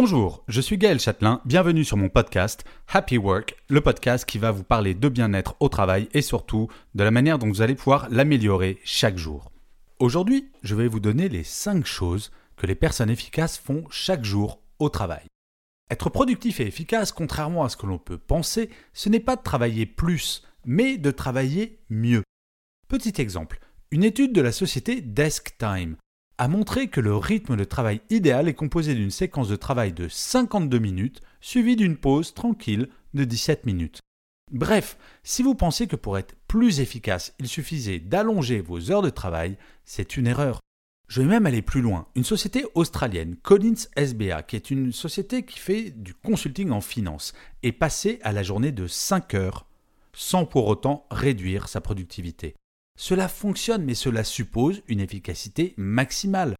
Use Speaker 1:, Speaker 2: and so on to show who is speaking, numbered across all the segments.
Speaker 1: Bonjour, je suis Gaël Châtelain, bienvenue sur mon podcast Happy Work, le podcast qui va vous parler de bien-être au travail et surtout de la manière dont vous allez pouvoir l'améliorer chaque jour. Aujourd'hui, je vais vous donner les 5 choses que les personnes efficaces font chaque jour au travail. Être productif et efficace, contrairement à ce que l'on peut penser, ce n'est pas de travailler plus, mais de travailler mieux. Petit exemple, une étude de la société Desk Time a montré que le rythme de travail idéal est composé d'une séquence de travail de 52 minutes suivie d'une pause tranquille de 17 minutes. Bref, si vous pensez que pour être plus efficace, il suffisait d'allonger vos heures de travail, c'est une erreur. Je vais même aller plus loin. Une société australienne, Collins SBA, qui est une société qui fait du consulting en finance, est passée à la journée de 5 heures sans pour autant réduire sa productivité. Cela fonctionne, mais cela suppose une efficacité maximale.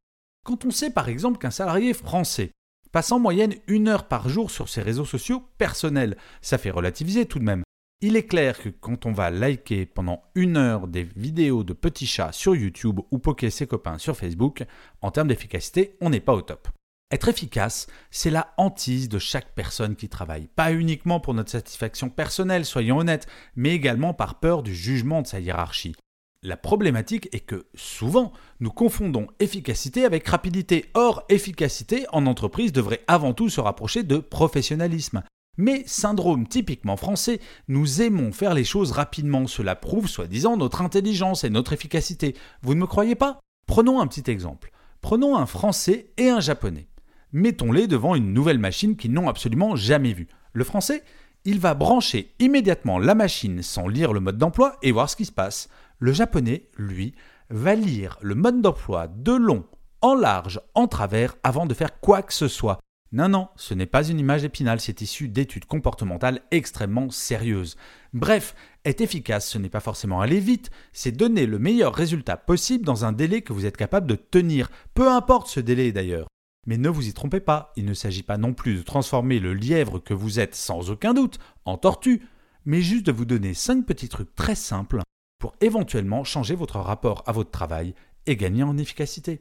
Speaker 1: Quand on sait par exemple qu'un salarié français passe en moyenne une heure par jour sur ses réseaux sociaux personnels, ça fait relativiser tout de même. Il est clair que quand on va liker pendant une heure des vidéos de petits chats sur YouTube ou poker ses copains sur Facebook, en termes d'efficacité, on n'est pas au top. Être efficace, c'est la hantise de chaque personne qui travaille, pas uniquement pour notre satisfaction personnelle, soyons honnêtes, mais également par peur du jugement de sa hiérarchie. La problématique est que souvent, nous confondons efficacité avec rapidité. Or, efficacité en entreprise devrait avant tout se rapprocher de professionnalisme. Mais syndrome typiquement français, nous aimons faire les choses rapidement. Cela prouve soi-disant notre intelligence et notre efficacité. Vous ne me croyez pas? Prenons un petit exemple. Prenons un Français et un Japonais. Mettons-les devant une nouvelle machine qu'ils n'ont absolument jamais vue. Le Français, il va brancher immédiatement la machine sans lire le mode d'emploi et voir ce qui se passe. Le japonais, lui, va lire le mode d'emploi de long, en large, en travers, avant de faire quoi que ce soit. Non, non, ce n'est pas une image épinale, c'est issu d'études comportementales extrêmement sérieuses. Bref, être efficace, ce n'est pas forcément aller vite, c'est donner le meilleur résultat possible dans un délai que vous êtes capable de tenir, peu importe ce délai d'ailleurs. Mais ne vous y trompez pas, il ne s'agit pas non plus de transformer le lièvre que vous êtes sans aucun doute en tortue, mais juste de vous donner 5 petits trucs très simples pour éventuellement changer votre rapport à votre travail et gagner en efficacité.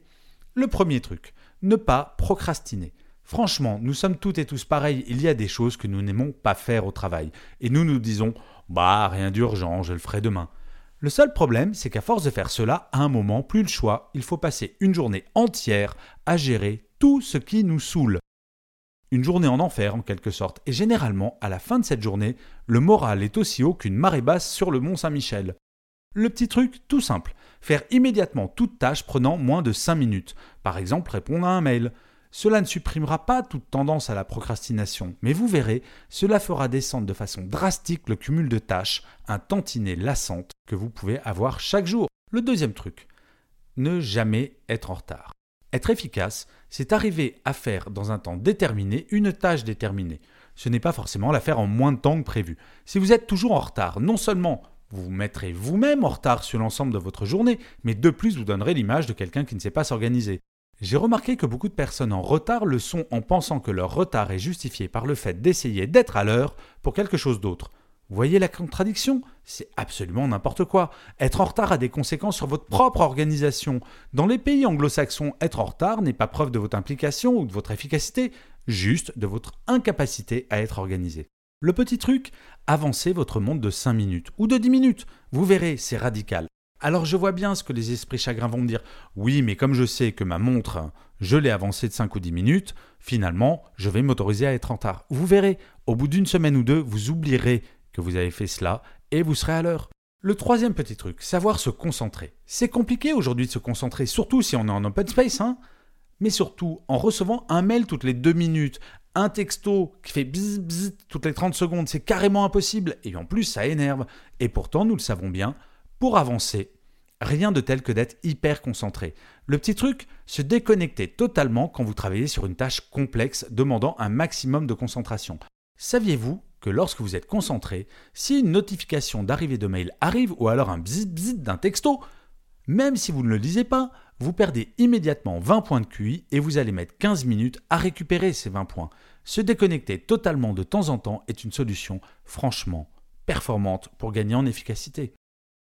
Speaker 1: Le premier truc, ne pas procrastiner. Franchement, nous sommes toutes et tous pareils, il y a des choses que nous n'aimons pas faire au travail, et nous nous disons Bah, rien d'urgent, je le ferai demain. Le seul problème, c'est qu'à force de faire cela, à un moment, plus le choix, il faut passer une journée entière à gérer tout ce qui nous saoule. Une journée en enfer, en quelque sorte, et généralement, à la fin de cette journée, le moral est aussi haut qu'une marée basse sur le mont Saint-Michel. Le petit truc, tout simple, faire immédiatement toute tâche prenant moins de 5 minutes. Par exemple, répondre à un mail. Cela ne supprimera pas toute tendance à la procrastination, mais vous verrez, cela fera descendre de façon drastique le cumul de tâches, un tantinet lassante que vous pouvez avoir chaque jour. Le deuxième truc, ne jamais être en retard. Être efficace, c'est arriver à faire dans un temps déterminé une tâche déterminée. Ce n'est pas forcément la faire en moins de temps que prévu. Si vous êtes toujours en retard, non seulement vous vous mettrez vous-même en retard sur l'ensemble de votre journée, mais de plus vous donnerez l'image de quelqu'un qui ne sait pas s'organiser. J'ai remarqué que beaucoup de personnes en retard le sont en pensant que leur retard est justifié par le fait d'essayer d'être à l'heure pour quelque chose d'autre. Voyez la contradiction? C'est absolument n'importe quoi. Être en retard a des conséquences sur votre propre organisation. Dans les pays anglo-saxons, être en retard n'est pas preuve de votre implication ou de votre efficacité, juste de votre incapacité à être organisé. Le petit truc, avancez votre montre de 5 minutes ou de 10 minutes. Vous verrez, c'est radical. Alors je vois bien ce que les esprits chagrins vont me dire. Oui, mais comme je sais que ma montre, je l'ai avancée de 5 ou 10 minutes, finalement, je vais m'autoriser à être en retard. Vous verrez, au bout d'une semaine ou deux, vous oublierez que vous avez fait cela et vous serez à l'heure. Le troisième petit truc, savoir se concentrer. C'est compliqué aujourd'hui de se concentrer, surtout si on est en open space, hein mais surtout en recevant un mail toutes les deux minutes, Un texto qui fait bzz bzz toutes les 30 secondes, c'est carrément impossible. Et en plus, ça énerve. Et pourtant, nous le savons bien, pour avancer, rien de tel que d'être hyper concentré. Le petit truc, se déconnecter totalement quand vous travaillez sur une tâche complexe demandant un maximum de concentration. Saviez-vous que lorsque vous êtes concentré, si une notification d'arrivée de mail arrive ou alors un bzz bzz d'un texto, même si vous ne le lisez pas, vous perdez immédiatement 20 points de QI et vous allez mettre 15 minutes à récupérer ces 20 points. Se déconnecter totalement de temps en temps est une solution franchement performante pour gagner en efficacité.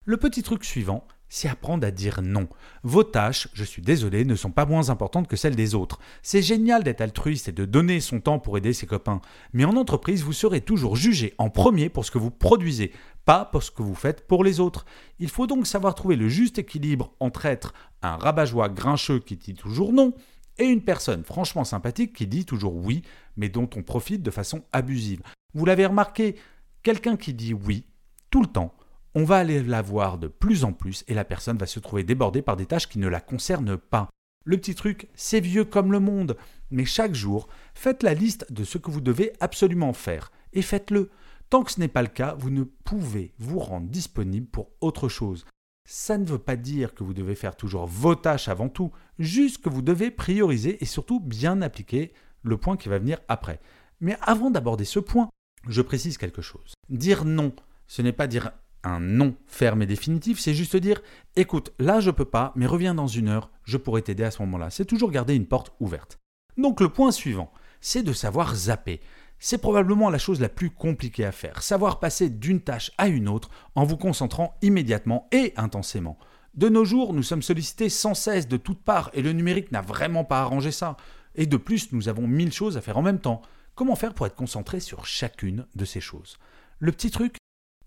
Speaker 1: Le petit truc suivant, c'est apprendre à dire non. Vos tâches, je suis désolé, ne sont pas moins importantes que celles des autres. C'est génial d'être altruiste et de donner son temps pour aider ses copains. Mais en entreprise, vous serez toujours jugé en premier pour ce que vous produisez, pas pour ce que vous faites pour les autres. Il faut donc savoir trouver le juste équilibre entre être un rabat-joie grincheux qui dit toujours non et une personne franchement sympathique qui dit toujours oui, mais dont on profite de façon abusive. Vous l'avez remarqué, quelqu'un qui dit oui tout le temps, on va aller la voir de plus en plus et la personne va se trouver débordée par des tâches qui ne la concernent pas. Le petit truc, c'est vieux comme le monde, mais chaque jour, faites la liste de ce que vous devez absolument faire et faites-le. Tant que ce n'est pas le cas, vous ne pouvez vous rendre disponible pour autre chose. Ça ne veut pas dire que vous devez faire toujours vos tâches avant tout, juste que vous devez prioriser et surtout bien appliquer le point qui va venir après. Mais avant d'aborder ce point, je précise quelque chose. Dire non, ce n'est pas dire un non ferme et définitif, c'est juste dire écoute, là je peux pas, mais reviens dans une heure, je pourrais t'aider à ce moment-là. C'est toujours garder une porte ouverte. Donc le point suivant, c'est de savoir zapper. C'est probablement la chose la plus compliquée à faire, savoir passer d'une tâche à une autre en vous concentrant immédiatement et intensément. De nos jours, nous sommes sollicités sans cesse de toutes parts et le numérique n'a vraiment pas arrangé ça. Et de plus, nous avons mille choses à faire en même temps. Comment faire pour être concentré sur chacune de ces choses? Le petit truc,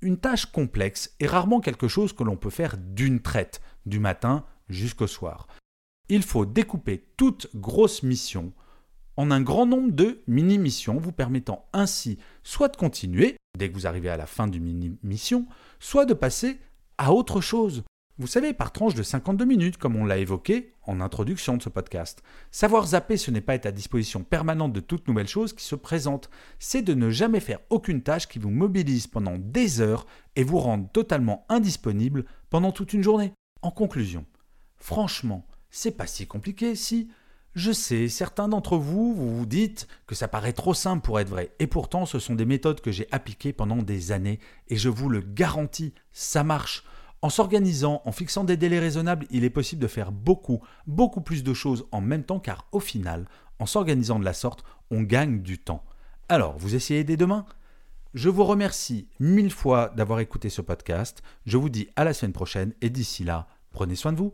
Speaker 1: une tâche complexe est rarement quelque chose que l'on peut faire d'une traite, du matin jusqu'au soir. Il faut découper toute grosse mission en un grand nombre de mini-missions, vous permettant ainsi soit de continuer, dès que vous arrivez à la fin d'une mini-mission, soit de passer à autre chose. Vous savez, par tranche de 52 minutes, comme on l'a évoqué en introduction de ce podcast. Savoir zapper, ce n'est pas être à disposition permanente de toute nouvelle chose qui se présente, c'est de ne jamais faire aucune tâche qui vous mobilise pendant des heures et vous rende totalement indisponible pendant toute une journée. En conclusion, franchement, c'est pas si compliqué si. Je sais, certains d'entre vous, vous vous dites que ça paraît trop simple pour être vrai, et pourtant ce sont des méthodes que j'ai appliquées pendant des années, et je vous le garantis, ça marche. En s'organisant, en fixant des délais raisonnables, il est possible de faire beaucoup, beaucoup plus de choses en même temps car au final, en s'organisant de la sorte, on gagne du temps. Alors, vous essayez dès demain? Je vous remercie mille fois d'avoir écouté ce podcast. Je vous dis à la semaine prochaine et d'ici là, prenez soin de vous.